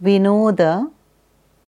we know the